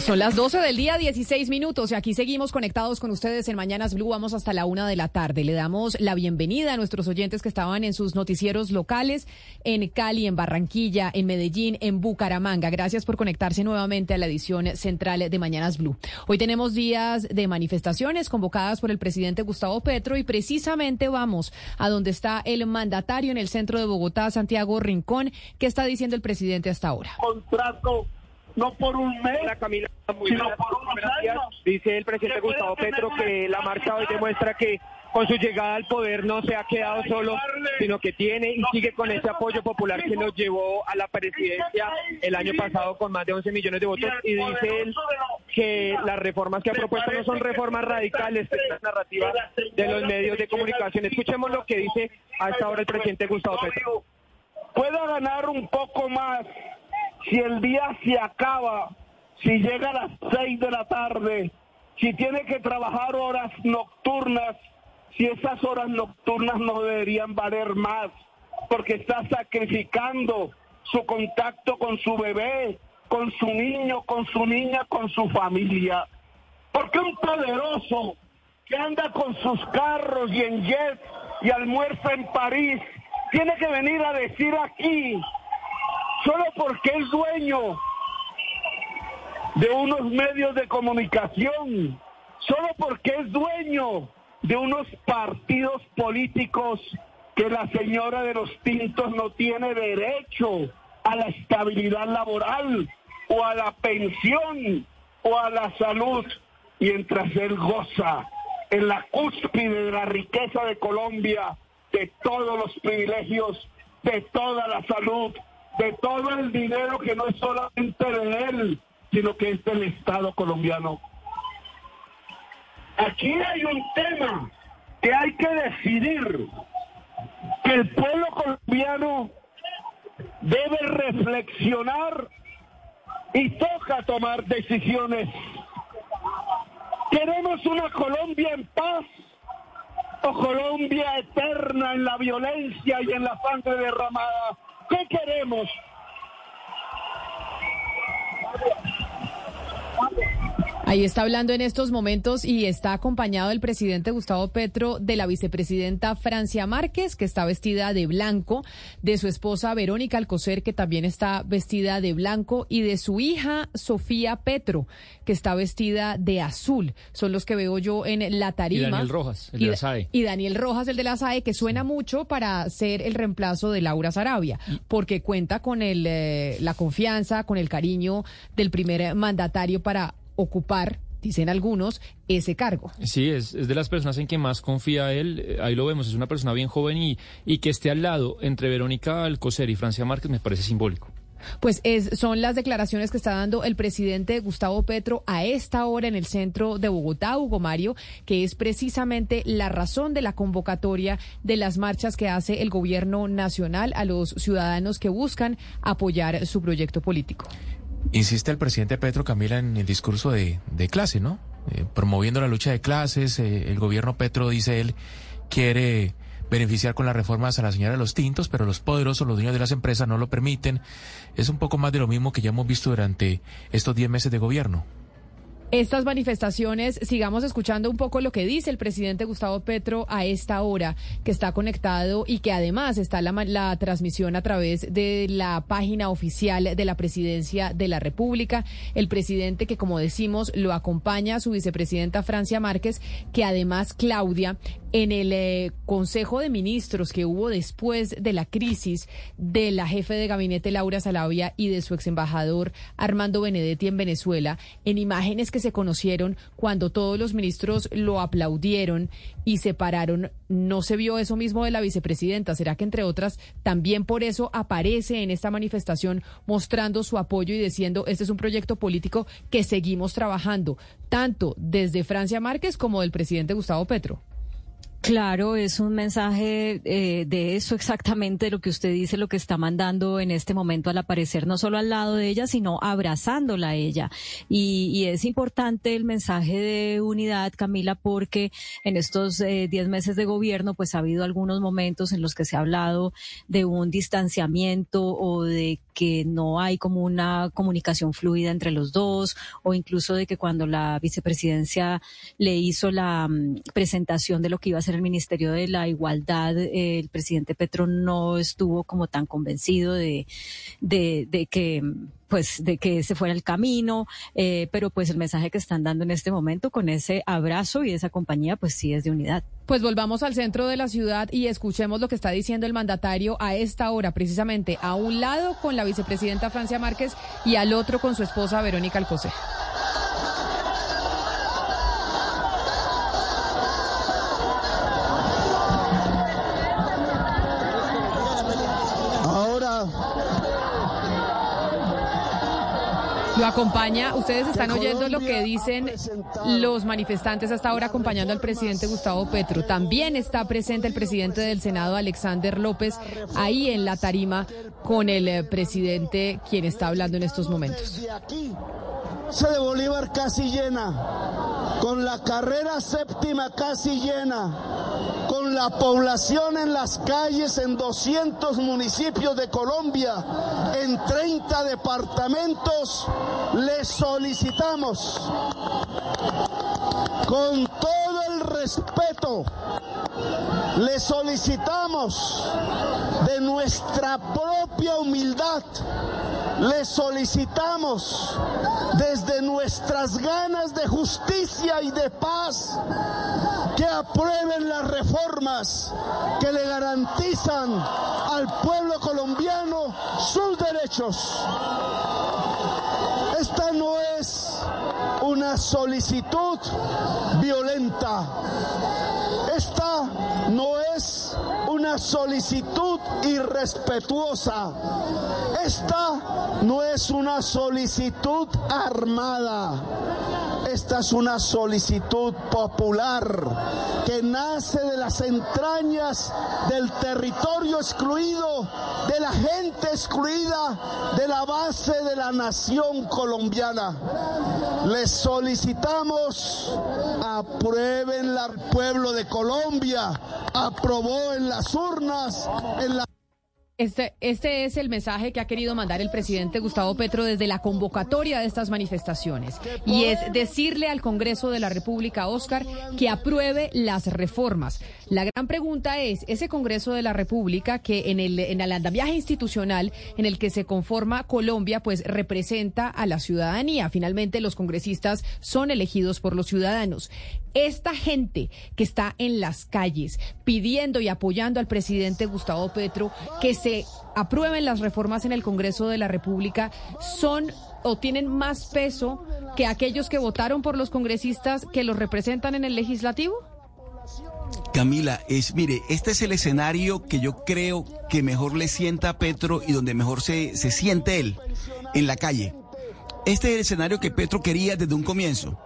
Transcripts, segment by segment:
Son las 12 del día, 16 minutos, y aquí seguimos conectados con ustedes en Mañanas Blue. Vamos hasta la una de la tarde. Le damos la bienvenida a nuestros oyentes que estaban en sus noticieros locales en Cali, en Barranquilla, en Medellín, en Bucaramanga. Gracias por conectarse nuevamente a la edición central de Mañanas Blue. Hoy tenemos días de manifestaciones convocadas por el presidente Gustavo Petro y precisamente vamos a donde está el mandatario en el centro de Bogotá, Santiago Rincón. ¿Qué está diciendo el presidente hasta ahora? No por un mes, Camila, muy sino por unos años. Dice el presidente Gustavo Petro que la marcha hoy demuestra que con su llegada al poder no se ha quedado solo, sino que tiene y sigue con ese apoyo popular que nos llevó a la presidencia el año pasado con más de 11 millones de votos y dice él que las reformas que ha propuesto no son reformas radicales, es la narrativa de los medios de comunicación. Escuchemos lo que dice hasta ahora el presidente Gustavo Petro. pueda ganar un poco más si el día se acaba, si llega a las seis de la tarde, si tiene que trabajar horas nocturnas, si esas horas nocturnas no deberían valer más, porque está sacrificando su contacto con su bebé, con su niño, con su niña, con su familia. Porque un poderoso que anda con sus carros y en jet y almuerza en París, tiene que venir a decir aquí, solo porque es dueño de unos medios de comunicación, solo porque es dueño de unos partidos políticos que la señora de los tintos no tiene derecho a la estabilidad laboral o a la pensión o a la salud, mientras él goza en la cúspide de la riqueza de Colombia, de todos los privilegios, de toda la salud, de todo el dinero que no es solamente de él, sino que es del Estado colombiano. Aquí hay un tema que hay que decidir, que el pueblo colombiano debe reflexionar y toca tomar decisiones. ¿Queremos una Colombia en paz o Colombia eterna en la violencia y en la sangre derramada? ¿Qué queremos? Ahí está hablando en estos momentos y está acompañado el presidente Gustavo Petro de la vicepresidenta Francia Márquez, que está vestida de blanco, de su esposa Verónica Alcocer, que también está vestida de blanco, y de su hija Sofía Petro, que está vestida de azul. Son los que veo yo en la tarima. Y Daniel Rojas, el de la SAE. Y Daniel Rojas, el de la SAE, que suena mucho para ser el reemplazo de Laura Sarabia, porque cuenta con el, eh, la confianza, con el cariño del primer mandatario para ocupar, dicen algunos, ese cargo. Sí, es, es de las personas en que más confía él. eh, Ahí lo vemos, es una persona bien joven y, y que esté al lado entre Verónica Alcocer y Francia Márquez me parece simbólico. Pues es, son las declaraciones que está dando el presidente Gustavo Petro a esta hora en el centro de Bogotá, Hugo Mario, que es precisamente la razón de la convocatoria de las marchas que hace el gobierno nacional a los ciudadanos que buscan apoyar su proyecto político. Insiste el presidente Petro Camila en el discurso de, de clase, ¿no? Eh, promoviendo la lucha de clases. eh, el gobierno Petro, dice él, quiere beneficiar con las reformas a la señora de los tintos, pero los poderosos, los dueños de las empresas, no lo permiten. Es un poco más de lo mismo que ya hemos visto durante estos 10 meses de gobierno. Estas manifestaciones, sigamos escuchando un poco lo que dice el presidente Gustavo Petro a esta hora, que está conectado y que además está la, transmisión a través de la página oficial de la presidencia de la República. El presidente que, como decimos, lo acompaña su vicepresidenta Francia Márquez, que además Claudia, en el eh, Consejo de Ministros que hubo después de la crisis de la jefe de gabinete Laura Salavia y de su ex embajador Armando Benedetti en Venezuela, en imágenes que se conocieron cuando todos los ministros lo aplaudieron y se pararon, no se vio eso mismo de la vicepresidenta. ¿Será que entre otras también por eso aparece en esta manifestación mostrando su apoyo y diciendo este es un proyecto político que seguimos trabajando, tanto desde Francia Márquez como del presidente Gustavo Petro? Claro, es un mensaje eh, de eso exactamente lo que usted dice, lo que está mandando en este momento al aparecer, no solo al lado de ella, sino abrazándola a ella. Y, es importante el mensaje de unidad, Camila, porque en estos eh, diez meses de gobierno, pues ha habido algunos momentos en los que se ha hablado de un distanciamiento o de que no hay como una comunicación fluida entre los dos, o incluso de que cuando la vicepresidencia le hizo la mm, presentación de lo que iba a ser el Ministerio de la Igualdad, eh, el presidente Petro no estuvo como tan convencido de, de, que pues de que ese fuera el camino, eh, pero pues el mensaje que están dando en este momento con ese abrazo y esa compañía, pues sí es de unidad. Pues volvamos al centro de la ciudad y escuchemos lo que está diciendo el mandatario a esta hora, precisamente a un lado con la vicepresidenta Francia Márquez y al otro con su esposa Verónica Alcocer. Lo acompaña, ustedes están oyendo lo que dicen los manifestantes hasta ahora acompañando al presidente Gustavo Petro. También está presente el presidente del Senado, Alexander López, ahí en la tarima con el eh, presidente quien está hablando en estos momentos. Se de Bolívar casi llena, con la carrera séptima casi llena, la población en las calles en 200 municipios de Colombia, en 30 departamentos, le solicitamos con todo el respeto, le solicitamos de nuestra propia humildad, le solicitamos desde nuestras ganas de justicia y de paz que aprueben las reformas que le garantizan al pueblo colombiano sus derechos. Esta no es una solicitud violenta. Esta no es una solicitud irrespetuosa. Esta no es una solicitud armada. Esta es una solicitud popular que nace de las entrañas del territorio excluido, de la gente excluida, de la base de la nación colombiana. Les solicitamos, aprueben al pueblo de Colombia, aprobó en las urnas, en la este, este es el mensaje que ha querido mandar el presidente Gustavo Petro desde la convocatoria de estas manifestaciones y es decirle al Congreso de la República, Oscar, que apruebe las reformas. La gran pregunta es, ese Congreso de la República que en el, en el andamiaje institucional en el que se conforma Colombia, pues representa a la ciudadanía. Finalmente los congresistas son elegidos por los ciudadanos. Esta gente que está en las calles pidiendo y apoyando al presidente Gustavo Petro que se aprueben las reformas en el Congreso de la República son o tienen más peso que aquellos que votaron por los congresistas que los representan en el legislativo? Camila, es, mire, este es el escenario que yo creo que mejor le sienta a Petro y donde mejor se, se siente él, en la calle. Este es el escenario que Petro quería desde un comienzo.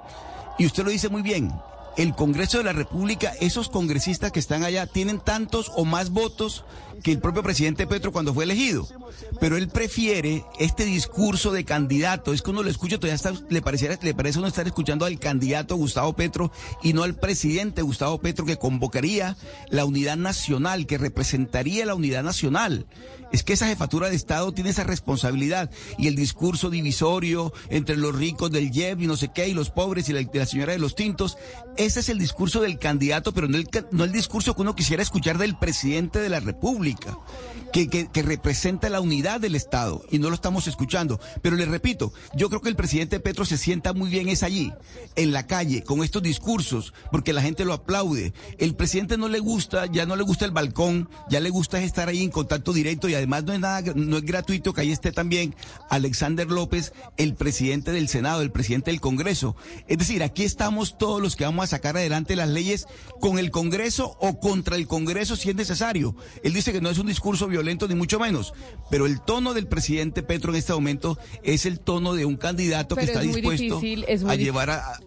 Y usted lo dice muy bien, el Congreso de la República, esos congresistas que están allá tienen tantos o más votos que el propio presidente Petro cuando fue elegido. Pero él prefiere este discurso de candidato. Es que uno lo escucha, todavía está, le, pareciera, le parece uno estar escuchando al candidato Gustavo Petro y no al presidente Gustavo Petro que convocaría la unidad nacional, que representaría la unidad nacional. Es que esa jefatura de Estado tiene esa responsabilidad y el discurso divisorio entre los ricos del JEP y no sé qué y los pobres y la señora de los tintos, ese es el discurso del candidato, pero no el, no el discurso que uno quisiera escuchar del presidente de la República que, que, representa la unidad del Estado y no lo estamos escuchando. Pero le repito, yo creo que el presidente Petro se sienta muy bien es allí, en la calle, con estos discursos, porque la gente lo aplaude. El presidente no le gusta, ya no le gusta el balcón, ya le gusta estar ahí en contacto directo y además no es nada, no es gratuito que ahí esté también Alexander López, el presidente del Senado, el presidente del Congreso. Es decir, aquí estamos todos los que vamos a sacar adelante las leyes con el Congreso o contra el Congreso si es necesario. Él dice que no es un discurso violento ni mucho menos, pero el tono del presidente Petro en este momento es el tono de un candidato que está dispuesto a llevar a,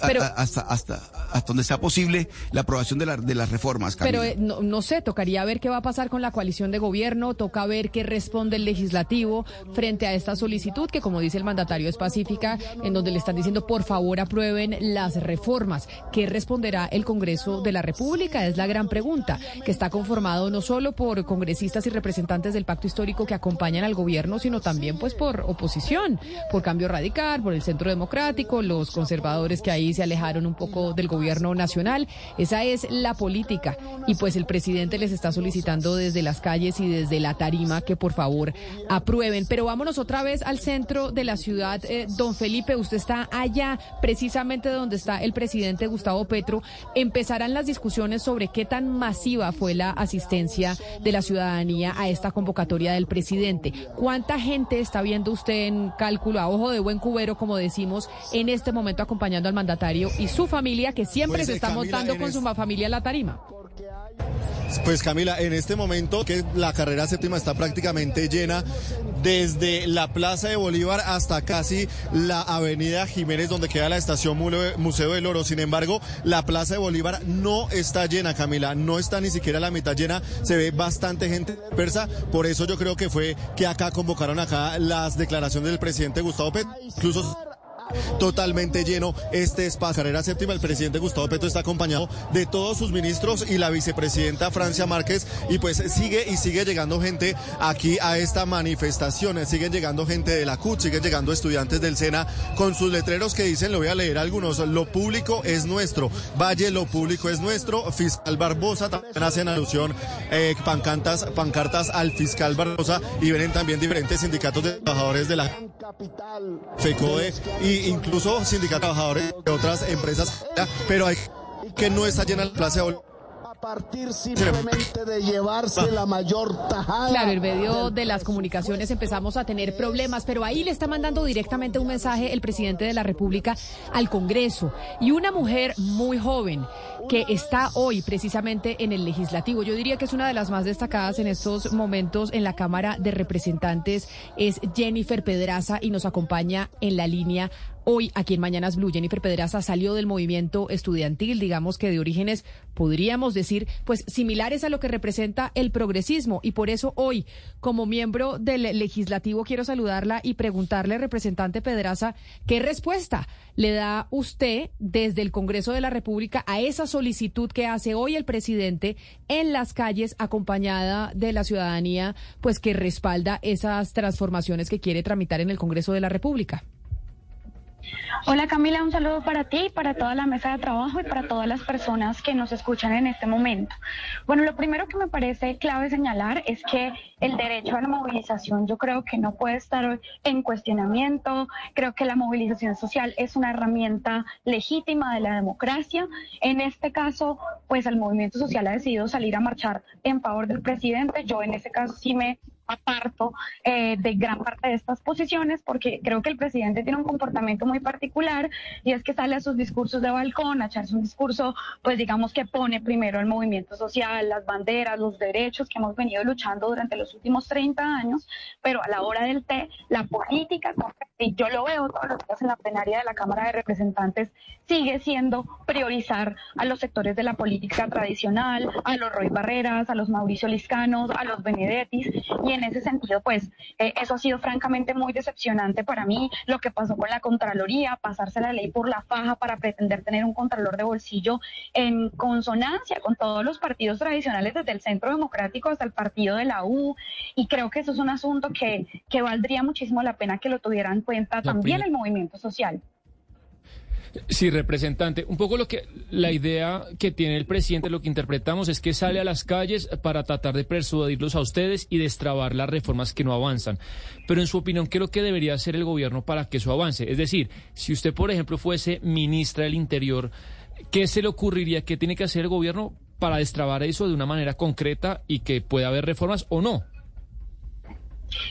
hasta, hasta, hasta donde sea posible la aprobación de, la, de las reformas. Pero eh, no, no, sé, tocaría ver qué va a pasar con la coalición de gobierno, toca ver qué responde el legislativo frente a esta solicitud que, como dice el mandatario, es pacífica, en donde le están diciendo por favor aprueben las reformas. ¿Qué responderá el Congreso de la República? Es la gran pregunta, que está conformado no solo por congresistas y representantes del pacto histórico que acompañan al gobierno, sino también pues por oposición, por cambio radical, por el centro democrático, los conservadores que ahí se alejaron un poco del gobierno nacional. Esa es la política. Y pues el presidente les está solicitando desde las calles y desde la tarima que por favor aprueben. Pero vámonos otra vez al centro de la ciudad. Eh, don Felipe, usted está allá, precisamente donde está el presidente Gustavo Petro. Empezarán las discusiones sobre qué tan masiva fue la asistencia de la ciudadanía a esta convocatoria del presidente. ¿Cuánta gente está viendo usted en cálculo a ojo de buen cubero, como decimos, en este momento acompañando al mandatario y su familia, que siempre pues, se está montando con su familia en la tarima? Pues Camila, en este momento que la carrera séptima está prácticamente llena, desde la Plaza de Bolívar hasta casi la Avenida Jiménez, donde queda la estación Museo del Oro. Sin embargo, la Plaza de Bolívar no está llena, Camila, no está ni siquiera la mitad llena, se ve bastante gente persa, por eso yo creo que fue que acá convocaron acá las declaraciones del presidente Gustavo Petro, incluso totalmente lleno este espacio. Carrera séptima, el presidente Gustavo Petro está acompañado de todos sus ministros y la vicepresidenta Francia Márquez. Y pues sigue y sigue llegando gente aquí a esta manifestación, siguen llegando gente de la CUT, siguen llegando estudiantes del SENA con sus letreros que dicen, lo voy a leer algunos, lo público es nuestro, Valle, lo público es nuestro, fiscal Barbosa también hacen alusión, eh, pancartas, pancartas al fiscal Barbosa y vienen también diferentes sindicatos de trabajadores de la FECODE y incluso sindicatos trabajadores de otras empresas, pero hay que no está llena la plaza de partir simplemente de llevarse la mayor tajada. Claro, en medio de las comunicaciones empezamos a tener problemas, pero ahí le está mandando directamente un mensaje el presidente de la República al Congreso y una mujer muy joven que está hoy precisamente en el legislativo. Yo diría que es una de las más destacadas en estos momentos en la Cámara de Representantes es Jennifer Pedraza y nos acompaña en la línea Hoy, aquí en Mañanas Blue, Jennifer Pedraza salió del movimiento estudiantil, digamos que de orígenes, podríamos decir, pues similares a lo que representa el progresismo. Y por eso hoy, como miembro del legislativo, quiero saludarla y preguntarle, representante Pedraza, ¿qué respuesta le da usted desde el Congreso de la República a esa solicitud que hace hoy el presidente en las calles, acompañada de la ciudadanía, pues que respalda esas transformaciones que quiere tramitar en el Congreso de la República? Hola Camila, un saludo para ti, para toda la mesa de trabajo y para todas las personas que nos escuchan en este momento. Bueno, lo primero que me parece clave señalar es que el derecho a la movilización yo creo que no puede estar en cuestionamiento. Creo que la movilización social es una herramienta legítima de la democracia. En este caso, pues el movimiento social ha decidido salir a marchar en favor del presidente. Yo en ese caso sí me aparto eh, de gran parte de estas posiciones porque creo que el presidente tiene un comportamiento muy particular y es que sale a sus discursos de balcón a echarse un discurso, pues digamos que pone primero el movimiento social, las banderas, los derechos que hemos venido luchando durante los últimos 30 años, pero a la hora del té, la política, y yo lo veo todos los días en la plenaria de la Cámara de Representantes, sigue siendo priorizar a los sectores de la política tradicional, a los Roy Barreras, a los Mauricio Liscanos, a los Benedettis, y en ese sentido, pues eh, eso ha sido francamente muy decepcionante para mí, lo que pasó con la Contraloría, pasarse la ley por la faja para pretender tener un Contralor de bolsillo en consonancia con todos los partidos tradicionales, desde el Centro Democrático hasta el partido de la U, y creo que eso es un asunto que, que valdría muchísimo la pena que lo tuvieran en cuenta también el movimiento social. Sí, representante. Un poco lo que la idea que tiene el presidente, lo que interpretamos es que sale a las calles para tratar de persuadirlos a ustedes y destrabar las reformas que no avanzan. Pero en su opinión, ¿qué es lo que debería hacer el gobierno para que eso avance? Es decir, si usted, por ejemplo, fuese ministra del Interior, ¿qué se le ocurriría? ¿Qué tiene que hacer el gobierno para destrabar eso de una manera concreta y que pueda haber reformas o no?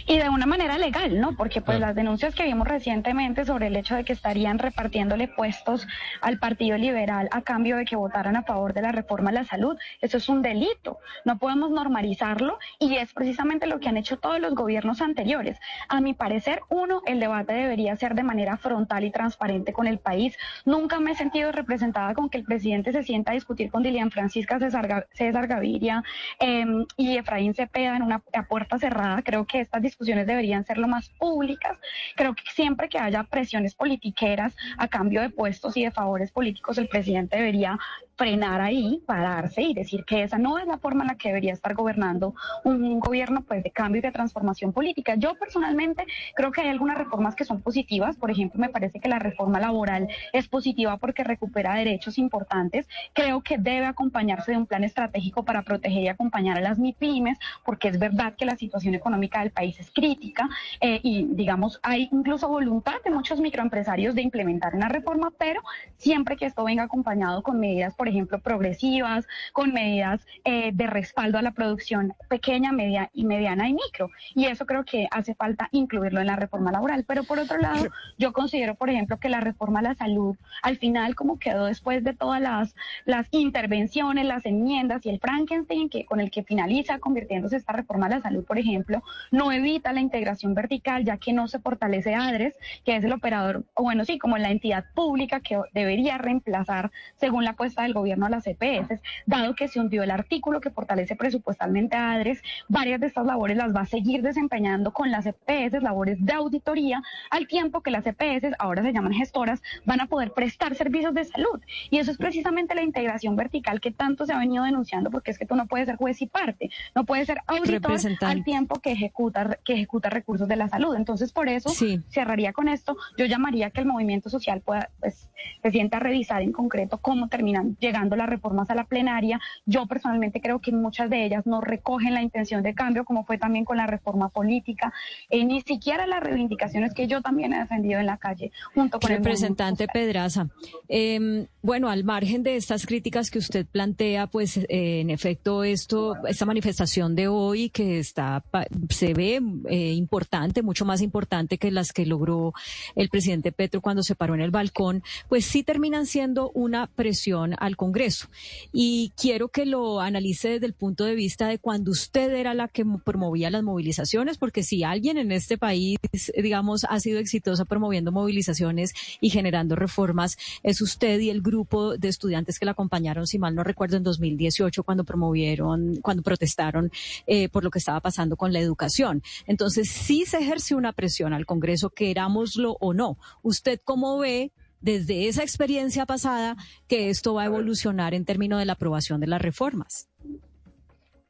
Y de una manera legal, ¿no? Porque pues las denuncias que vimos recientemente sobre el hecho de que estarían repartiéndole puestos al Partido Liberal a cambio de que votaran a favor de la reforma a la salud, eso es un delito. No podemos normalizarlo y es precisamente lo que han hecho todos los gobiernos anteriores. A mi parecer, uno, el debate debería ser de manera frontal y transparente con el país. Nunca me he sentido representada con que el presidente se sienta a discutir con Dilian Francisca César, Gaviria em, y Efraín Cepeda en una puerta cerrada. Creo que estas discusiones deberían ser lo más públicas. Creo que siempre que haya presiones politiqueras a cambio de puestos y de favores políticos, el presidente debería frenar ahí, pararse y decir que esa no es la forma en la que debería estar gobernando un, gobierno pues de cambio y de transformación política. Yo personalmente creo que hay algunas reformas que son positivas, por ejemplo, me parece que la reforma laboral es positiva porque recupera derechos importantes. Creo que debe acompañarse de un plan estratégico para proteger y acompañar a las MIPIMES, porque es verdad que la situación económica del país es crítica eh, y digamos hay incluso voluntad de muchos microempresarios de implementar una reforma, pero siempre que esto venga acompañado con medidas por por ejemplo, progresivas, con medidas eh, de respaldo a la producción pequeña, media y mediana y micro. Y eso creo que hace falta incluirlo en la reforma laboral. Pero por otro lado, yo considero, por ejemplo, que la reforma a la salud, al final, como quedó después de todas las, las intervenciones, las enmiendas y el Frankenstein que, con el que finaliza convirtiéndose esta reforma a la salud, por ejemplo, no evita la integración vertical, ya que no se fortalece ADRES, que es el operador, o bueno, sí, como la entidad pública que debería reemplazar, según la apuesta del gobierno a las EPS, dado que se hundió el artículo que fortalece presupuestalmente a ADRES, varias de estas labores las va a seguir desempeñando con las EPS, labores de auditoría, al tiempo que las EPS, ahora se llaman gestoras, van a poder prestar servicios de salud. Y eso es precisamente la integración vertical que tanto se ha venido denunciando, porque es que tú no puedes ser juez y parte, no puedes ser auditor al tiempo que ejecuta, que ejecuta recursos de la salud. Entonces, por eso cerraría con esto. Yo llamaría que el movimiento social pueda, pues, se sienta a revisar en concreto cómo terminan llegando las reformas a la plenaria. Yo personalmente creo que muchas de ellas no recogen la intención de cambio, como fue también con la reforma política, eh, ni siquiera las reivindicaciones que yo también he defendido en la calle, junto con el representante Pedraza. Em, bueno, al margen de estas críticas que usted plantea, pues eh, en efecto esto, esta manifestación de hoy que está se ve eh, importante, mucho más importante que las que logró el presidente Petro cuando se paró en el balcón, pues sí terminan siendo una presión al Congreso. Y quiero que lo analice desde el punto de vista de cuando usted era la que promovía las movilizaciones, porque si alguien en este país, digamos, ha sido exitoso promoviendo movilizaciones y generando reformas, es usted y el grupo de estudiantes que la acompañaron, si mal no recuerdo, en 2018, cuando promovieron, cuando protestaron eh, por lo que estaba pasando con la educación. Entonces, sí se ejerce una presión al Congreso, querámoslo o no. ¿Usted cómo ve desde esa experiencia pasada que esto va a evolucionar en términos de la aprobación de las reformas.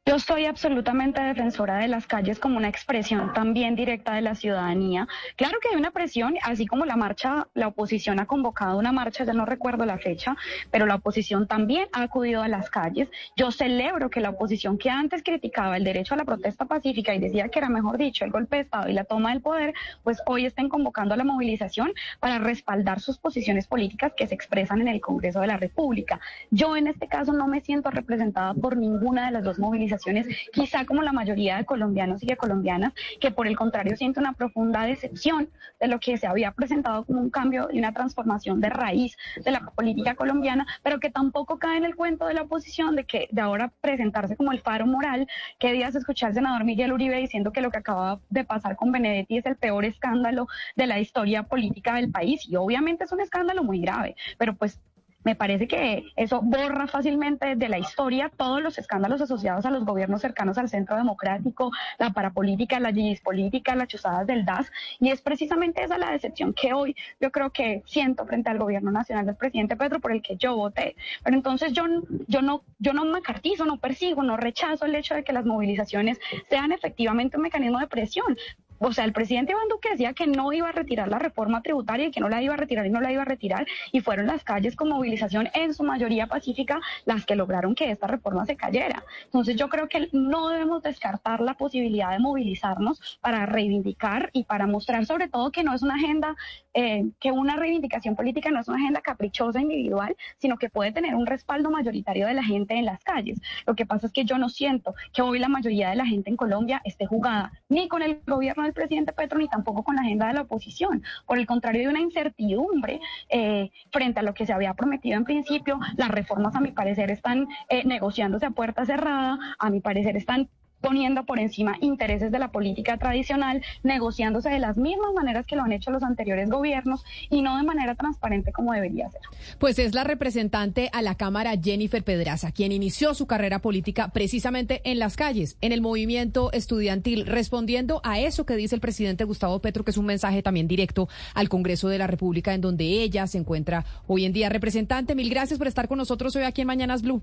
Yo soy absolutamente defensora de las calles como una expresión también directa de la ciudadanía. Claro que hay una presión, así como la marcha, la oposición ha convocado una marcha, ya no recuerdo la fecha, pero la oposición también ha acudido a las calles. Yo celebro que la oposición que antes criticaba el derecho a la protesta pacífica y decía que era mejor dicho el golpe de Estado y la toma del poder, pues hoy estén convocando a la movilización para respaldar sus posiciones políticas que se expresan en el Congreso de la República. Yo en este caso no me siento representada por ninguna de las dos movilizaciones quizá como la mayoría de colombianos y de colombianas, que por el contrario siente una profunda decepción de lo que se había presentado como un cambio y una transformación de raíz de la política colombiana, pero que tampoco cae en el cuento de la oposición de que de ahora presentarse como el faro moral, que días escuchar al senador Miguel Uribe diciendo que lo que acaba de pasar con Benedetti es el peor escándalo de la historia política del país, y obviamente es un escándalo muy grave, pero pues me parece que eso borra fácilmente de la historia todos los escándalos asociados a los gobiernos cercanos al centro democrático, la parapolítica, la política, las chuzadas del DAS, y es precisamente esa la decepción que hoy yo creo que siento frente al gobierno nacional del presidente Pedro por el que yo voté. Pero entonces yo, yo no, yo no macartizo, no persigo, no rechazo el hecho de que las movilizaciones sean efectivamente un mecanismo de presión o sea, el presidente Iván Duque decía que no iba a retirar la reforma tributaria y que no la iba a retirar y no la iba a retirar, y fueron las calles con movilización en su mayoría pacífica las que lograron que esta reforma se cayera. Entonces yo creo que no debemos descartar la posibilidad de movilizarnos para reivindicar y para mostrar sobre todo que no es una agenda, eh, que una reivindicación política no es una agenda caprichosa individual, sino que puede tener un respaldo mayoritario de la gente en las calles. Lo que pasa es que yo no siento que hoy la mayoría de la gente en Colombia esté jugada ni con el gobierno del presidente Petro ni tampoco con la agenda de la oposición. Por el contrario, hay una incertidumbre eh, frente a lo que se había prometido en principio. Las reformas, a mi parecer, están eh, negociándose a puerta cerrada, a mi parecer, están poniendo por encima intereses de la política tradicional, negociándose de las mismas maneras que lo han hecho los anteriores gobiernos y no de manera transparente como debería ser. Pues es la representante a la Cámara Jennifer Pedraza, quien inició su carrera política precisamente en las calles, en el movimiento estudiantil, respondiendo a eso que dice el presidente Gustavo Petro, que es un mensaje también directo al Congreso de la República, en donde ella se encuentra hoy en día. Representante, mil gracias por estar con nosotros hoy aquí en Mañanas Blue.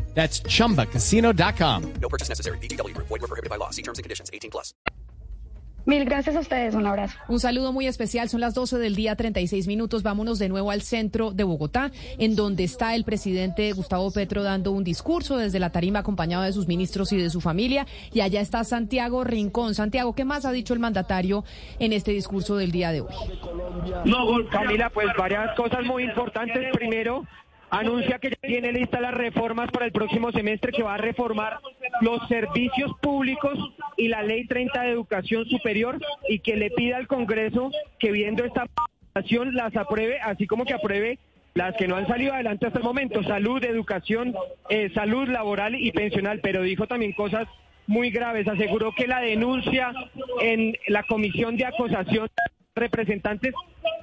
That's chumbacasino.com. No purchase necessary. BGW. Void were prohibited by law. See terms and conditions 18 plus. Mil gracias a ustedes, un abrazo. Un saludo muy especial, son las 12 del día, 36 minutos. Vámonos de nuevo al centro de Bogotá, en donde está el presidente Gustavo Petro dando un discurso desde la tarima acompañado de sus ministros y de su familia. Y allá está Santiago Rincón. Santiago, ¿qué más ha dicho el mandatario en este discurso del día de hoy? No, Camila, pues varias cosas muy importantes. Primero, anuncia que ya tiene lista las reformas para el próximo semestre que va a reformar los servicios públicos y la ley 30 de educación superior y que le pida al Congreso que viendo esta votación las apruebe, así como que apruebe las que no han salido adelante hasta el momento, salud, educación, eh, salud laboral y pensional, pero dijo también cosas muy graves, aseguró que la denuncia en la comisión de acusación representantes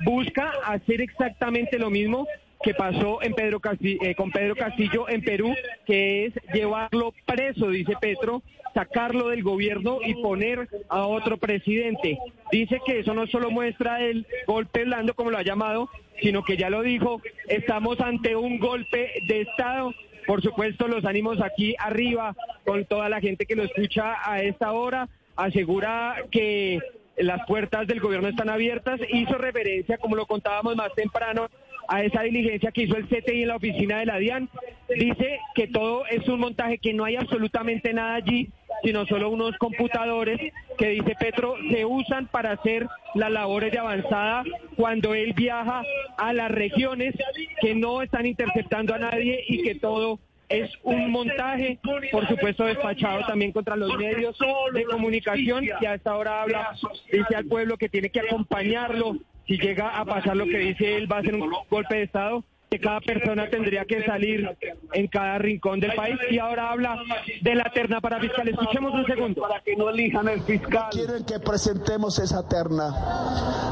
busca hacer exactamente lo mismo que pasó en Pedro eh, con Pedro Castillo en Perú, que es llevarlo preso, dice Petro, sacarlo del gobierno y poner a otro presidente. Dice que eso no solo muestra el golpe blando, como lo ha llamado, sino que ya lo dijo, estamos ante un golpe de Estado. Por supuesto, los ánimos aquí arriba, con toda la gente que lo escucha a esta hora, asegura que las puertas del gobierno están abiertas, hizo referencia, como lo contábamos más temprano, a esa diligencia que hizo el CTI en la oficina de la DIAN. Dice que todo es un montaje, que no hay absolutamente nada allí, sino solo unos computadores que, dice Petro, se usan para hacer las labores de avanzada cuando él viaja a las regiones que no están interceptando a nadie y que todo es un montaje, por supuesto despachado también contra los medios de comunicación y a esta hora habla, dice al pueblo que tiene que acompañarlo si llega a pasar lo que dice él, va a ser un golpe de Estado que cada persona tendría que salir en cada rincón del país y ahora habla de la terna para fiscal. Escuchemos un segundo. Para que no elijan el fiscal. Quieren que presentemos esa terna.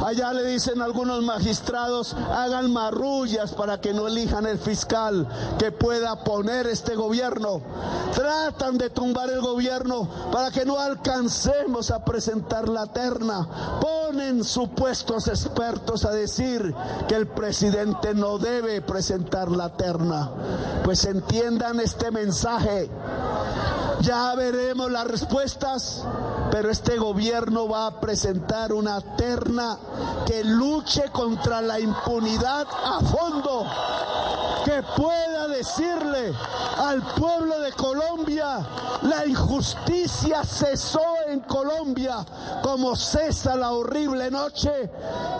Allá le dicen algunos magistrados, hagan marrullas para que no elijan el fiscal que pueda poner este gobierno. Tratan de tumbar el gobierno para que no alcancemos a presentar la terna. Ponen supuestos expertos a decir que el presidente no debe presentar la terna. Pues entiendan este mensaje. Ya veremos las respuestas, pero este gobierno va a presentar una terna que luche contra la impunidad a fondo, que pueda decirle al pueblo de Colombia, la injusticia cesó en Colombia como cesa la horrible noche,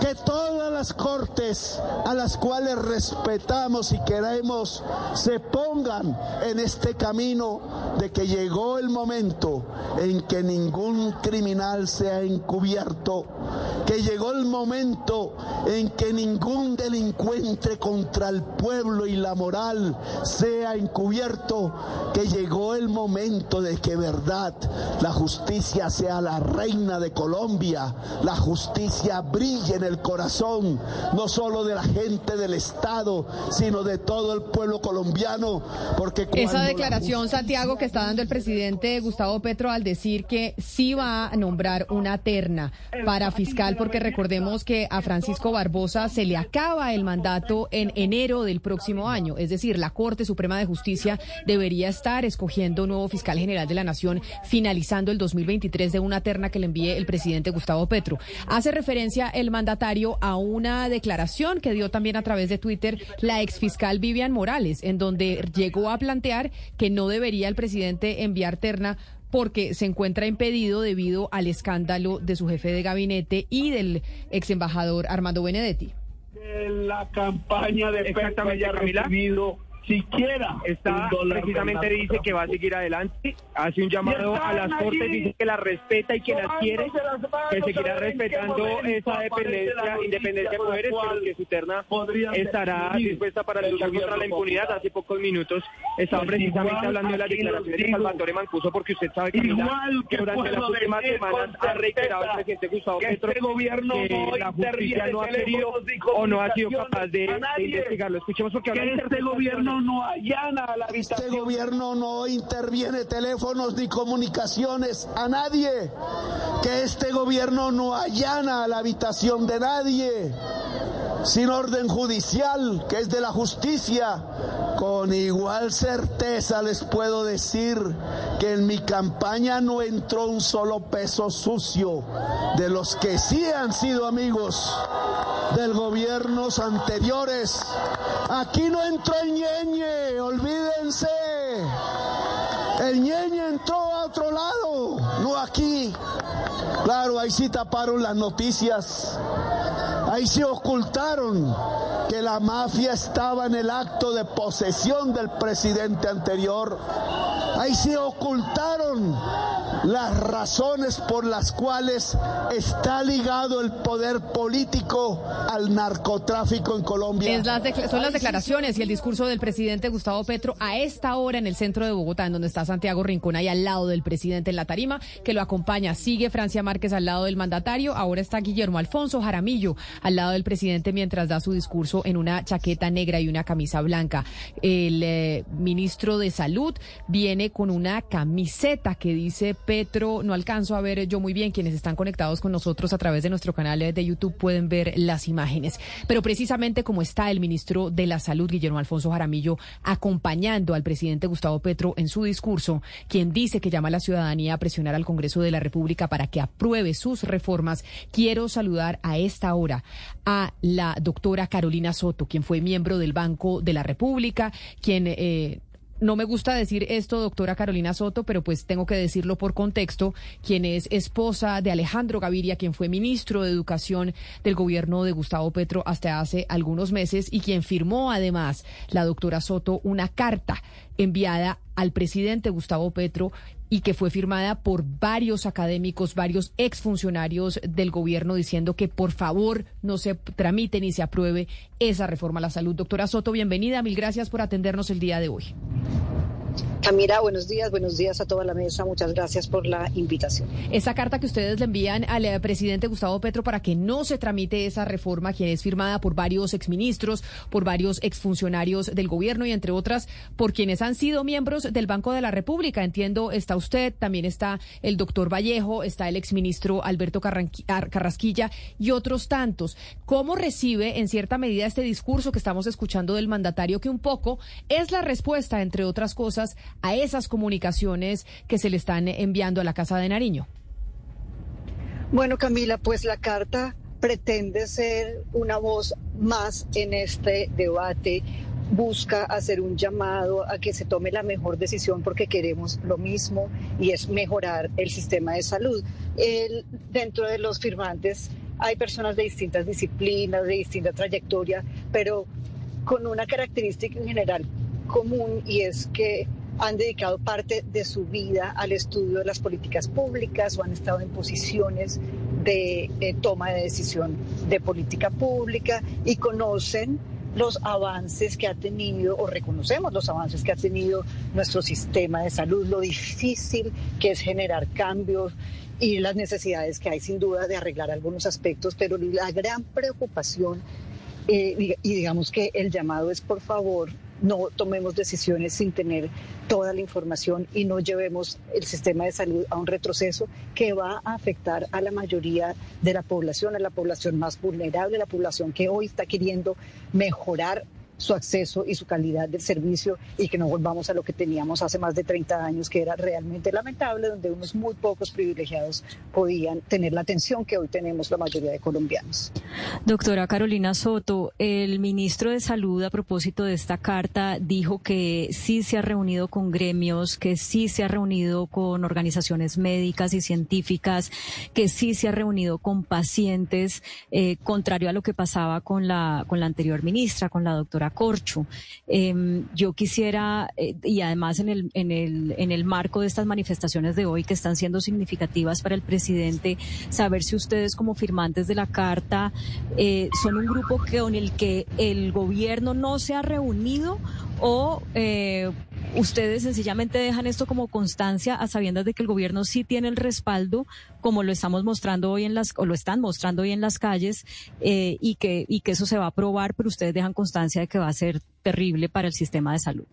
que todas las cortes a las cuales respetamos y queremos se pongan en este camino de que llegó el momento en que ningún criminal sea encubierto, que llegó el momento en que ningún delincuente contra el pueblo y la moral sea encubierto, que llegó el momento de que verdad, la justicia justicia sea la reina de Colombia, la justicia brille en el corazón, no solo de la gente del Estado, sino de todo el pueblo colombiano, porque esa declaración, Santiago, que está dando el presidente Gustavo Petro al decir que sí va a nombrar una terna para fiscal, porque recordemos que a Francisco Barbosa se le acaba el mandato en enero del próximo año, es decir, la Corte Suprema de Justicia debería estar escogiendo nuevo fiscal general de la Nación, finalizando el 2023 de una terna que le envíe el presidente Gustavo Petro. Hace referencia el mandatario a una declaración que dio también a través de Twitter la exfiscal Vivian Morales, en donde llegó a plantear que no debería el presidente enviar terna porque se encuentra impedido debido al escándalo de su jefe de gabinete y del ex embajador Armando Benedetti. la campaña de Petro haya recibido siquiera está precisamente dice que va a seguir adelante hace un llamado a las cortes dice que la respeta y que las quiere que seguirá respetando esa dependencia independencia de poderes pero que su terna estará dispuesta para luchar contra la impunidad. Hace pocos minutos estaba precisamente hablando de las declaraciones de Salvatore Mancuso porque usted sabe que, que durante las últimas semanas ha reiterado el presidente Gustavo Petro este gobierno que la justicia no ha querido o no ha sido capaz de, investigarlo. Escuchemos porque que este gobierno no allana la habitación. Este gobierno no interviene teléfonos ni comunicaciones a nadie. Que este gobierno no allana la habitación de nadie. Sin orden judicial, que es de la justicia. Con igual certeza les puedo decir que en mi campaña no entró un solo peso sucio de los que sí han sido amigos del gobiernos anteriores. Aquí no entró el ñeñe, olvídense. El ñeñe entró a otro lado, no aquí. Claro, ahí sí taparon las noticias. Ahí sí ocultaron que la mafia estaba en el acto de posesión del presidente anterior. Ahí sí ocultaron las razones por las cuales está ligado el poder político al narcotráfico en Colombia. son las declaraciones y el discurso del presidente Gustavo Petro a esta hora en el centro de Bogotá, en donde está Santiago Rincón, ahí al lado del presidente en la tarima, que lo acompaña. Sigue Francia Márquez al lado del mandatario, ahora está Guillermo Alfonso Jaramillo al lado del presidente mientras da su discurso en una chaqueta negra y una camisa blanca. El eh, ministro de Salud viene con una camiseta que dice Petro, no alcanzo a ver yo muy bien, quienes están conectados con nosotros a través de nuestro canal de YouTube pueden ver las imágenes. Pero precisamente como está el ministro de la Salud, Guillermo Alfonso Jaramillo, acompañando al presidente Gustavo Petro en su discurso, quien dice que llama a la ciudadanía a presionar al Congreso de la República para que apruebe sus reformas, quiero saludar a esta hora a la doctora Carolina Soto, quien fue miembro del Banco de la República, quien eh, no me gusta decir esto, doctora Carolina Soto, pero pues tengo que decirlo por contexto, quien es esposa de Alejandro Gaviria, quien fue ministro de Educación del gobierno de Gustavo Petro hasta hace algunos meses y quien firmó además la doctora Soto una carta enviada al presidente Gustavo Petro y que fue firmada por varios académicos, varios exfuncionarios del gobierno diciendo que por favor no se tramite ni se apruebe esa reforma a la salud. Doctora Soto, bienvenida. Mil gracias por atendernos el día de hoy. Camila, buenos días, buenos días a toda la mesa. Muchas gracias por la invitación. Esa carta que ustedes le envían al eh, presidente Gustavo Petro para que no se tramite esa reforma, que es firmada por varios exministros, por varios exfuncionarios del gobierno y entre otras por quienes han sido miembros del Banco de la República. Entiendo, está usted, también está el doctor Vallejo, está el exministro Alberto Carrasquilla y otros tantos. ¿Cómo recibe en cierta medida este discurso que estamos escuchando del mandatario que un poco es la respuesta, entre otras cosas, a esas comunicaciones que se le están enviando a la Casa de Nariño? Bueno, Camila, pues la carta pretende ser una voz más en este debate, busca hacer un llamado a que se tome la mejor decisión porque queremos lo mismo y es mejorar el sistema de salud. dentro de los firmantes hay personas de distintas disciplinas, de distinta trayectoria, pero con una característica en general común y es que han dedicado parte de su vida al estudio de las políticas públicas o han estado en posiciones de, toma de decisión de política pública y conocen los avances que ha tenido, o reconocemos los avances que ha tenido nuestro sistema de salud, lo difícil que es generar cambios y las necesidades que hay sin duda de arreglar algunos aspectos, pero la gran preocupación eh, y digamos que el llamado es por favor no tomemos decisiones sin tener toda la información y no llevemos el sistema de salud a un retroceso que va a afectar a la mayoría de la población, a la población más vulnerable, a la población que hoy está queriendo mejorar su acceso y su calidad del servicio y que no volvamos a lo que teníamos hace más de 30 años, que era realmente lamentable, donde unos muy pocos privilegiados podían tener la atención que hoy tenemos la mayoría de colombianos. Doctora Carolina Soto, el ministro de Salud a propósito de esta carta dijo que sí se ha reunido con gremios, que sí se ha reunido con organizaciones médicas y científicas, que sí se ha reunido con pacientes, eh, contrario a lo que pasaba con la, con la anterior ministra, con la doctora Corcho. Em, yo quisiera, eh, y además en el, en, el, en el marco de estas manifestaciones de hoy que están siendo significativas para el presidente, saber si ustedes como firmantes de la carta eh, son un grupo con el que el gobierno no se ha reunido o eh, ustedes sencillamente dejan esto como constancia a sabiendas de que el gobierno sí tiene el respaldo, como lo estamos mostrando hoy en las, o lo están mostrando hoy en las calles, eh, y que, y que eso se va a aprobar, pero ustedes dejan constancia de que va a ser terrible para el sistema de salud.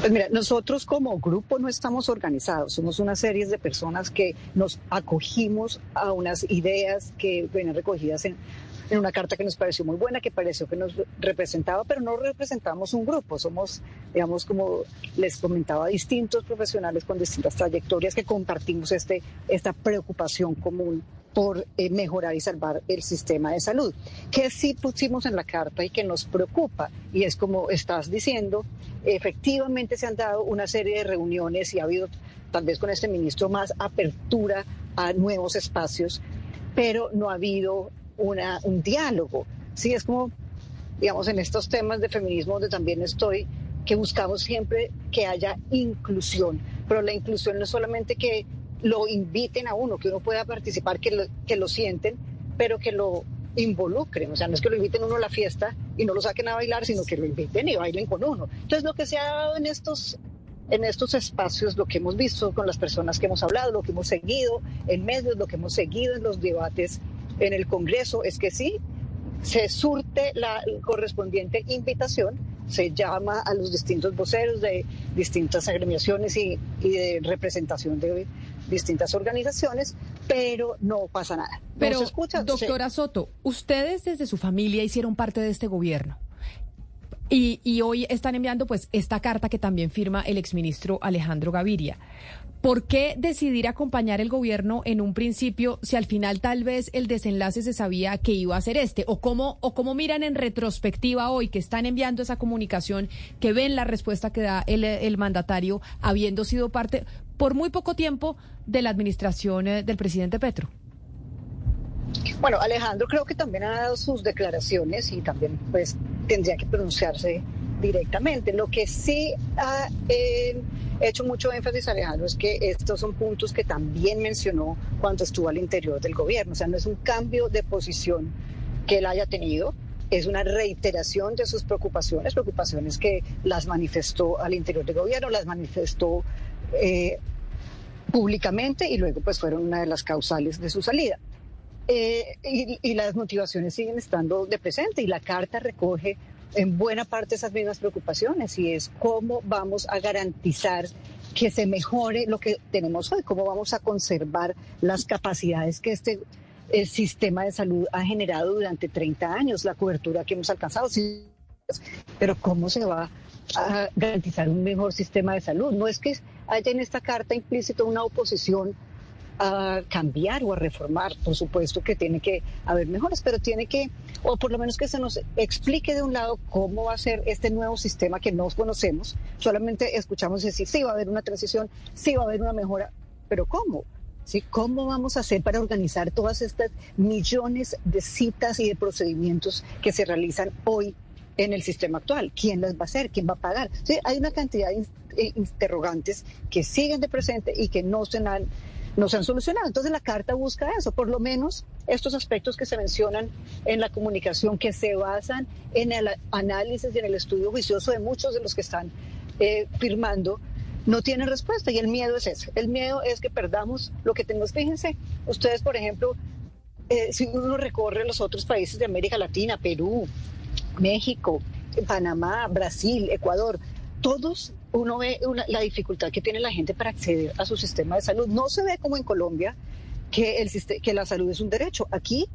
Pues mira, nosotros como grupo no estamos organizados, somos una serie de personas que nos acogimos a unas ideas que vienen recogidas en en una carta que nos pareció muy buena, que pareció que nos representaba, pero no representamos un grupo, somos, digamos, como les comentaba, distintos profesionales con distintas trayectorias que compartimos este, esta preocupación común por eh, mejorar y salvar el sistema de salud, que sí pusimos en la carta y que nos preocupa, y es como estás diciendo, efectivamente se han dado una serie de reuniones y ha habido tal vez con este ministro más apertura a nuevos espacios, pero no ha habido una, un diálogo. Sí, es como, digamos, en estos temas de feminismo donde también estoy, que buscamos siempre que haya inclusión, pero la inclusión no es solamente que lo inviten a uno, que uno pueda participar, que lo, que lo sienten, pero que lo involucren, o sea, no es que lo inviten uno a la fiesta y no lo saquen a bailar, sino que lo inviten y bailen con uno. Entonces, lo que se ha dado en estos en estos espacios, lo que hemos visto con las personas que hemos hablado, lo que hemos seguido en medios, lo que hemos seguido en los debates en el Congreso es que sí, se surte la correspondiente invitación, se llama a los distintos voceros de distintas agremiaciones y, de representación de distintas organizaciones, pero no pasa nada. Pero, doctora Soto, ustedes desde su familia hicieron parte de este gobierno. Y, y, hoy están enviando pues esta carta que también firma el exministro Alejandro Gaviria. ¿Por qué decidir acompañar el gobierno en un principio si al final tal vez el desenlace se sabía que iba a ser este? ¿O cómo, o cómo miran en retrospectiva hoy que están enviando esa comunicación, que ven la respuesta que da el, mandatario habiendo sido parte por muy poco tiempo de la administración eh, del presidente Petro? Bueno, Alejandro creo que también ha dado sus declaraciones y también pues tendría que pronunciarse directamente. Lo que sí ha eh, hecho mucho énfasis Alejandro es que estos son puntos que también mencionó cuando estuvo al interior del gobierno. O sea, no es un cambio de posición que él haya tenido, es una reiteración de sus preocupaciones, preocupaciones que las manifestó al interior del gobierno, las manifestó eh, públicamente y luego pues fueron una de las causales de su salida. Eh, y, y, las motivaciones siguen estando de presente y la carta recoge en buena parte esas mismas preocupaciones y es cómo vamos a garantizar que se mejore lo que tenemos hoy, cómo vamos a conservar las capacidades que este el sistema de salud ha generado durante 30 años, la cobertura que hemos alcanzado. Pero ¿cómo se va a garantizar un mejor sistema de salud? No es que haya en esta carta implícito una oposición a cambiar o a reformar. Por supuesto que tiene que haber mejoras, pero tiene que, o por lo menos que se nos explique de un lado cómo va a ser este nuevo sistema que no conocemos. Solamente escuchamos decir, sí, va a haber una transición, sí, va a haber una mejora, pero ¿cómo? ¿Sí? ¿Cómo vamos a hacer para organizar todas estas millones de citas y de procedimientos que se realizan hoy en el sistema actual? ¿Quién las va a hacer? ¿Quién va a pagar? Hay una cantidad de interrogantes que siguen de presente y que no se han no se han solucionado. Entonces la carta busca eso, por lo menos estos aspectos que se mencionan en la comunicación, que se basan en el análisis y en el estudio juicioso de muchos de los que están eh, firmando, no tienen respuesta y el miedo es ese. El miedo es que perdamos lo que tenemos. Fíjense, ustedes, por ejemplo, eh, si uno recorre los otros países de América Latina, Perú, México, Panamá, Brasil, Ecuador, todos uno ve la dificultad que tiene la gente para acceder a su sistema de salud. No se ve como en Colombia que, el, que la salud es un derecho. Aquí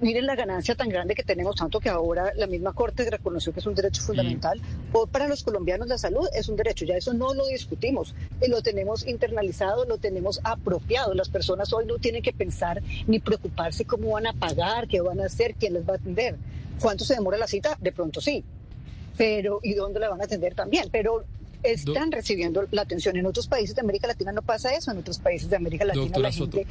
miren la ganancia tan grande que tenemos, tanto que ahora la misma Corte reconoció que es un derecho fundamental. O para los colombianos la salud es un derecho, ya eso no lo discutimos, eh, lo tenemos internalizado, lo tenemos apropiado. Las personas hoy no tienen que pensar ni preocuparse cómo van a pagar, qué van a hacer, quién les va a atender. ¿Cuánto se demora la cita? De pronto sí. Pero, ¿y dónde la van a atender también? Pero están recibiendo la atención. En otros países de América Latina no pasa eso. En otros países de América Latina la gente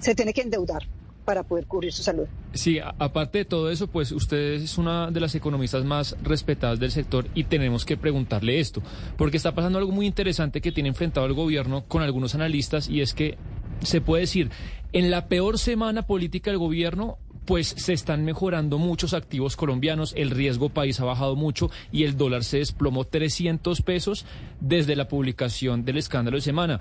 se tiene que endeudar para poder cubrir su salud. Sí, aparte de todo eso, pues usted es una de las economistas más respetadas del sector y tenemos que preguntarle esto, porque está pasando algo muy interesante que tiene enfrentado el gobierno con algunos analistas y es que se puede decir, en la peor semana política del gobierno pues se están mejorando muchos activos colombianos, el riesgo país ha bajado mucho y el dólar se desplomó 300 pesos desde la publicación del escándalo de semana.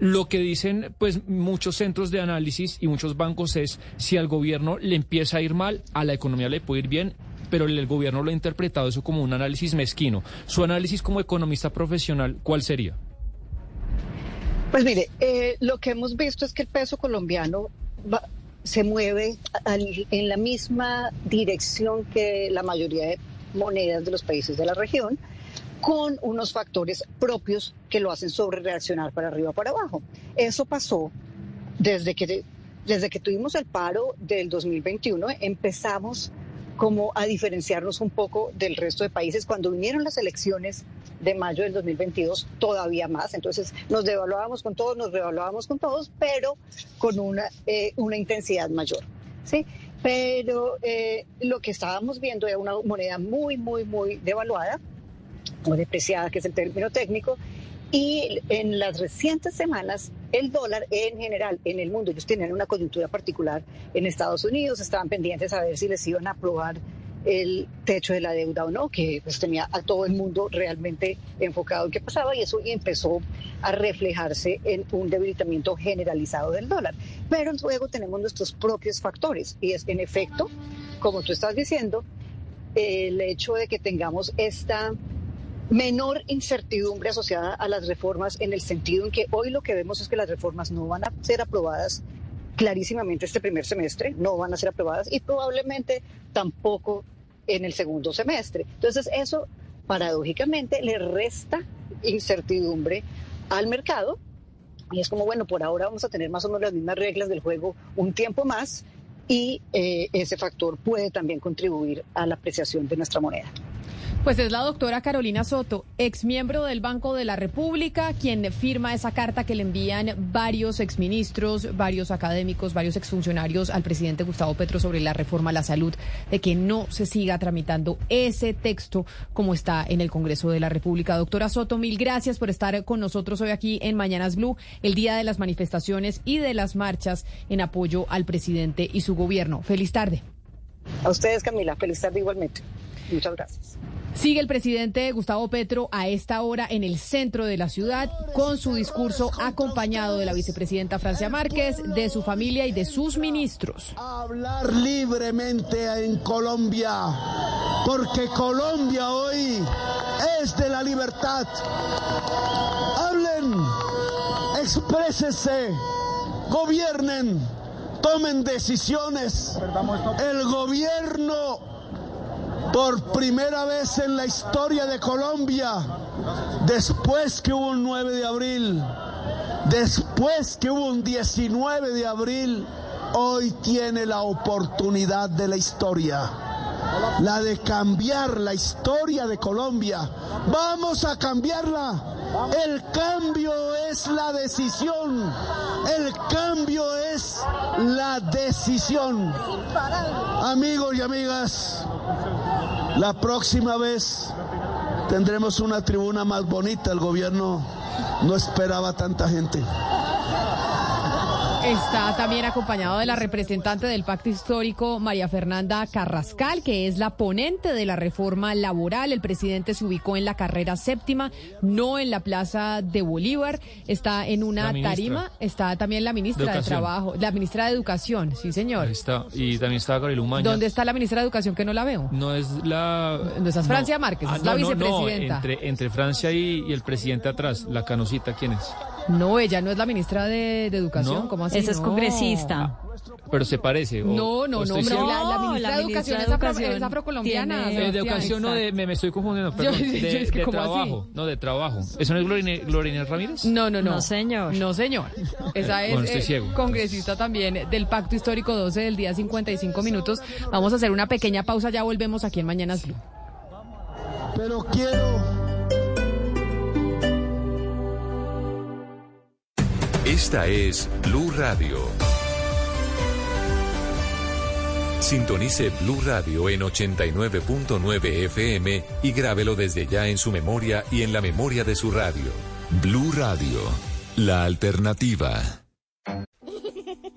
Lo que dicen pues muchos centros de análisis y muchos bancos es si al gobierno le empieza a ir mal, a la economía le puede ir bien, pero el gobierno lo ha interpretado eso como un análisis mezquino. Su análisis como economista profesional, ¿cuál sería? Pues mire, eh, lo que hemos visto es que el peso colombiano se mueve en la misma dirección que la mayoría de monedas de los países de la región con unos factores propios que lo hacen sobre reaccionar para arriba o para abajo. Eso pasó desde que, desde que tuvimos el paro del 2021, empezamos como a diferenciarnos un poco del resto de países. Cuando vinieron las elecciones de mayo del 2022, todavía más. Entonces nos devaluábamos con todos, nos revaluábamos con todos, pero con una, eh, una intensidad mayor. ¿sí? Pero eh, lo que estábamos viendo era una moneda muy, muy, muy devaluada o depreciada, que es el término técnico, y en las recientes semanas, el dólar en general en el mundo, ellos tienen una coyuntura particular en Estados Unidos, estaban pendientes a ver si les iban a aprobar el techo de la deuda o no, que pues, tenía a todo el mundo realmente enfocado en qué pasaba y eso empezó a reflejarse en un debilitamiento generalizado del dólar. Pero luego tenemos nuestros propios factores y es en efecto, como tú estás diciendo, el hecho de que tengamos esta menor incertidumbre asociada a las reformas en el sentido en que hoy lo que vemos es que las reformas no van a ser aprobadas clarísimamente este primer semestre, no van a ser aprobadas y probablemente tampoco en el segundo semestre. Entonces eso paradójicamente le resta incertidumbre al mercado y es como, bueno, por ahora vamos a tener más o menos las mismas reglas del juego un tiempo más y eh, ese factor puede también contribuir a la apreciación de nuestra moneda. Pues es la doctora Carolina Soto, ex miembro del Banco de la República, quien firma esa carta que le envían varios exministros, varios académicos, varios exfuncionarios al presidente Gustavo Petro sobre la reforma a la salud, de que no se siga tramitando ese texto como está en el Congreso de la República. Doctora Soto, mil gracias por estar con nosotros hoy aquí en Mañanas Blue, el día de las manifestaciones y de las marchas en apoyo al presidente y su gobierno. Feliz tarde. A ustedes, Camila. Feliz tarde igualmente. Muchas gracias. Sigue el presidente Gustavo Petro a esta hora en el centro de la ciudad con su discurso acompañado de la vicepresidenta Francia Márquez, de su familia y de sus ministros. Hablar libremente en Colombia, porque Colombia hoy es de la libertad. Hablen, exprésese, gobiernen, tomen decisiones. El gobierno por primera vez en la historia de Colombia, después que hubo un 9 de abril, después que hubo un 19 de abril, hoy tiene la oportunidad de la historia, la de cambiar la historia de Colombia. Vamos a cambiarla. El cambio es la decisión. El cambio es la decisión. Amigos y amigas, la próxima vez tendremos una tribuna más bonita. El gobierno no esperaba tanta gente. Está también acompañado de la representante del Pacto Histórico, María Fernanda Carrascal, que es la ponente de la reforma laboral. El presidente se ubicó en la carrera séptima, no en la Plaza de Bolívar. Está en una tarima. Está también la ministra de, Trabajo, la ministra de Educación, sí, señor. Ahí está. Y también está Gabriel Umaña. ¿Dónde está la ministra de Educación que no la veo? No es la... No, es Francia Márquez, Ah, es la no, no, no, vicepresidenta. entre, entre Francia y, y el presidente atrás, la canosita, ¿quién es? No, ella no es la ministra de, de Educación, ¿No? ¿cómo así? Esa es No. congresista. Pero se parece. o- No, o no, no, hombre, la, ministra la de Educación ministra es, de afro- Educación es afrocolombiana. tiene- Eh, de educación, no de. Me, me estoy confundiendo, perdón. Yo- de, es que, de trabajo. No, de trabajo. ¿Eso no es Inés Ramírez? No, no, no. No, señor. No, señor. Esa es Bueno, estoy eh, ciego. congresista también del Pacto Histórico 12 del día 55 minutos. Vamos a hacer una pequeña pausa, ya volvemos aquí en Mañanas Blue. Pero quiero Esta es Blue Radio. Sintonice Blue Radio en 89.9 FM y grábelo desde ya en su memoria y en la memoria de su radio. Blue Radio, la alternativa.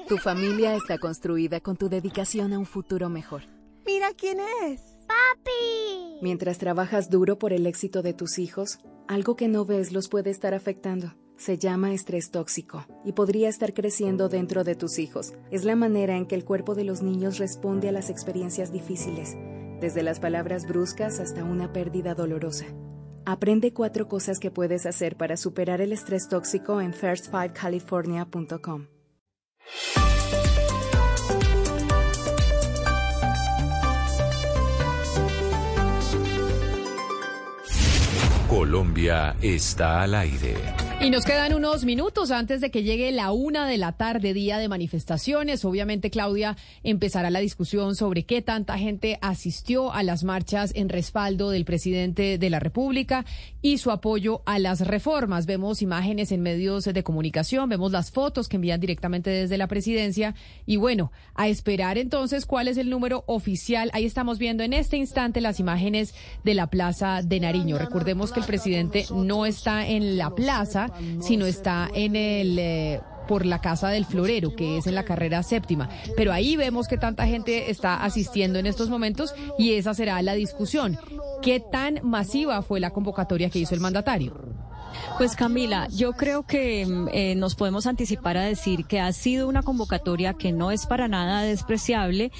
Tu familia está construida con tu dedicación a un futuro mejor. Mira quién es. Papi. Mientras trabajas duro por el éxito de tus hijos, algo que no ves los puede estar afectando. Se llama estrés tóxico y podría estar creciendo dentro de tus hijos. Es la manera en que el cuerpo de los niños responde a las experiencias difíciles, desde las palabras bruscas hasta una pérdida dolorosa. Aprende cuatro cosas que puedes hacer para superar el estrés tóxico en first5california.com. Colombia está al aire. Y nos quedan unos minutos antes de que llegue la una de la tarde, día de manifestaciones. Obviamente, Claudia, empezará la discusión sobre qué tanta gente asistió a las marchas en respaldo del presidente de la República y su apoyo a las reformas. Vemos imágenes en medios de comunicación, vemos las fotos que envían directamente desde la presidencia. Y bueno, a esperar entonces cuál es el número oficial. Ahí estamos viendo en este instante las imágenes de la Plaza de Nariño. Recordemos que el presidente no está en la plaza, sino está en el... eh, por la Casa del Florero, que es en la carrera séptima. Pero ahí vemos que tanta gente está asistiendo en estos momentos y esa será la discusión. ¿Qué tan masiva fue la convocatoria que hizo el mandatario? Pues Camila, yo creo que mm, eh, nos podemos anticipar a decir que ha sido una convocatoria que no es para nada despreciable,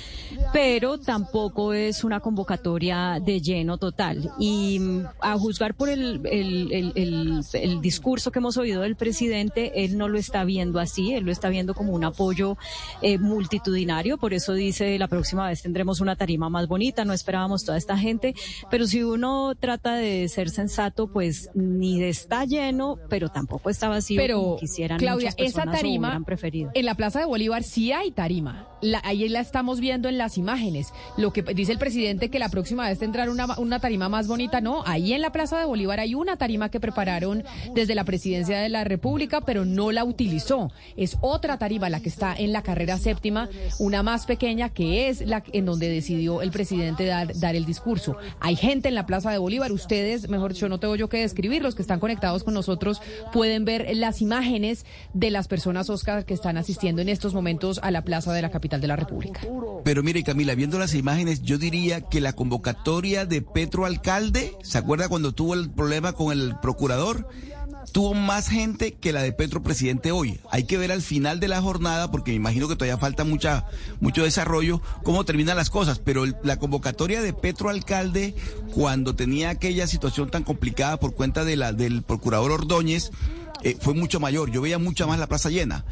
pero tampoco es una convocatoria de lleno total. Y mm, a juzgar por el, discurso que hemos oído del presidente, él no lo está viendo así, él lo está viendo como un apoyo eh, multitudinario, por eso dice la próxima vez tendremos una tarima más bonita, no esperábamos toda esta gente, pero si uno trata de ser sensato, pues ni de está lleno, pero tampoco está vacío Pero, como quisieran Claudia, muchas esa personas tarima, preferido. en la Plaza de Bolívar sí hay tarima. La- ahí la estamos viendo en las imágenes. Lo que dice el presidente que la próxima vez tendrán una, una tarima más bonita, no. Ahí en la Plaza de Bolívar hay una tarima que prepararon desde la presidencia de la República, pero no la utilizó. Es otra tarima la que está en la carrera séptima, una más pequeña que es la en donde decidió el presidente dar, dar el discurso. Hay gente en la Plaza de Bolívar. Ustedes, mejor dicho, no tengo yo que describir, los que están conectados con nosotros pueden ver las imágenes de las personas, Oscar, que están asistiendo en estos momentos a la plaza de la capital de la República. Pero mire, Camila, viendo las imágenes, yo diría que la convocatoria de Petro Alcalde, ¿se acuerda cuando tuvo el problema con el procurador? Tuvo más gente que la de Petro Presidente hoy. Hay que ver al final de la jornada, porque me imagino que todavía falta mucha, mucho desarrollo, cómo terminan las cosas. Pero el- la convocatoria de Petro Alcalde, cuando tenía aquella situación tan complicada por cuenta de la, del procurador Ordóñez, eh, fue mucho mayor. Yo veía mucha más la plaza llena.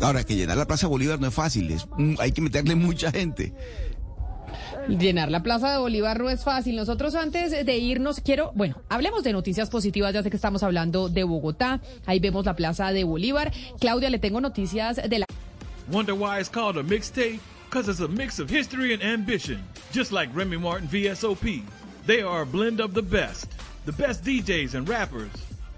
Ahora, que llenar la Plaza Bolívar no es fácil, es, hay que meterle mucha gente. Llenar la plaza de Bolívar no es fácil. Nosotros antes de irnos, quiero, bueno, hablemos de noticias positivas, ya sé que estamos hablando de Bogotá, ahí vemos la plaza de Bolívar. Claudia, le tengo noticias de la... Wonder why it's called a mixtape? Because it's a mix of history and ambition. Just like Remy Martin VSOP. They are a blend of the best. The best DJs and rappers.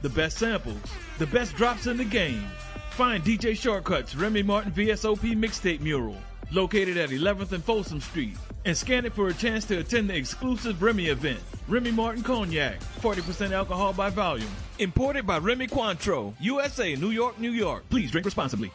The best samples. The best drops in the game. Find DJ Shortcuts Remy Martin VSOP mixtape mural. Located at 11th and Folsom Street. And scan it for a chance to attend the exclusive Remy event. Remy Martin Cognac. 40% alcohol by volume. Imported by Remy Cointreau. USA, New York, New York. Please drink responsibly.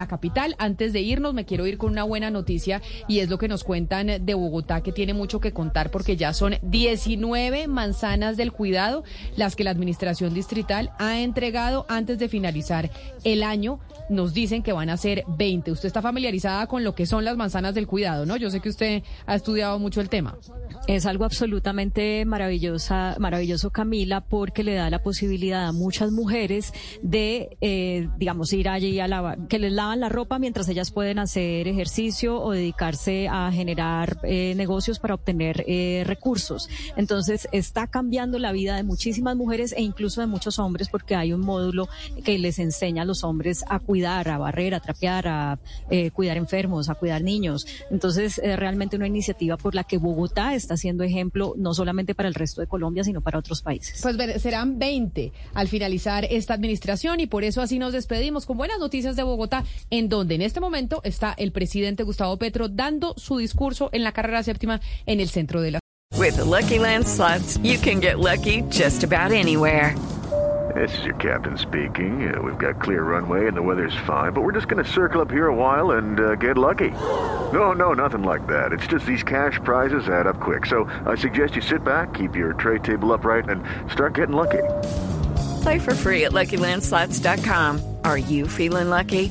La capital. Antes de irnos, me quiero ir con una buena noticia y es lo que nos cuentan de Bogotá, que tiene mucho que contar porque ya son 19 manzanas del cuidado las que la administración distrital ha entregado antes de finalizar el año. Nos dicen que van a ser 20. Usted está familiarizada con lo que son las manzanas del cuidado, ¿no? Yo sé que usted ha estudiado mucho el tema. Es algo absolutamente maravillosa, maravilloso, Camila, porque le da la posibilidad a muchas mujeres de, eh, digamos, ir allí a lavar, que les la ropa mientras ellas pueden hacer ejercicio o dedicarse a generar eh, negocios para obtener eh, recursos. Entonces, está cambiando la vida de muchísimas mujeres e incluso de muchos hombres porque hay un módulo que les enseña a los hombres a cuidar, a barrer, a trapear, a cuidar enfermos, a cuidar niños. Entonces, es realmente una iniciativa por la que Bogotá está siendo ejemplo no solamente para el resto de Colombia, sino para otros países. Pues serán 20 al finalizar esta administración y por eso así nos despedimos con buenas noticias de Bogotá, en donde en este momento está el presidente Gustavo Petro dando su discurso en la carrera séptima en el centro de la With Lucky Land slots, you can get lucky just about anywhere. This is your captain speaking. Uh, we've got clear runway and the weather's fine, but we're just going to circle up here a while and uh, get lucky. No, no, nothing like that. It's just these cash prizes add up quick. So I suggest you sit back, keep your tray table upright, and start getting lucky. Play for free at LuckyLandSlots.com. Are you feeling lucky?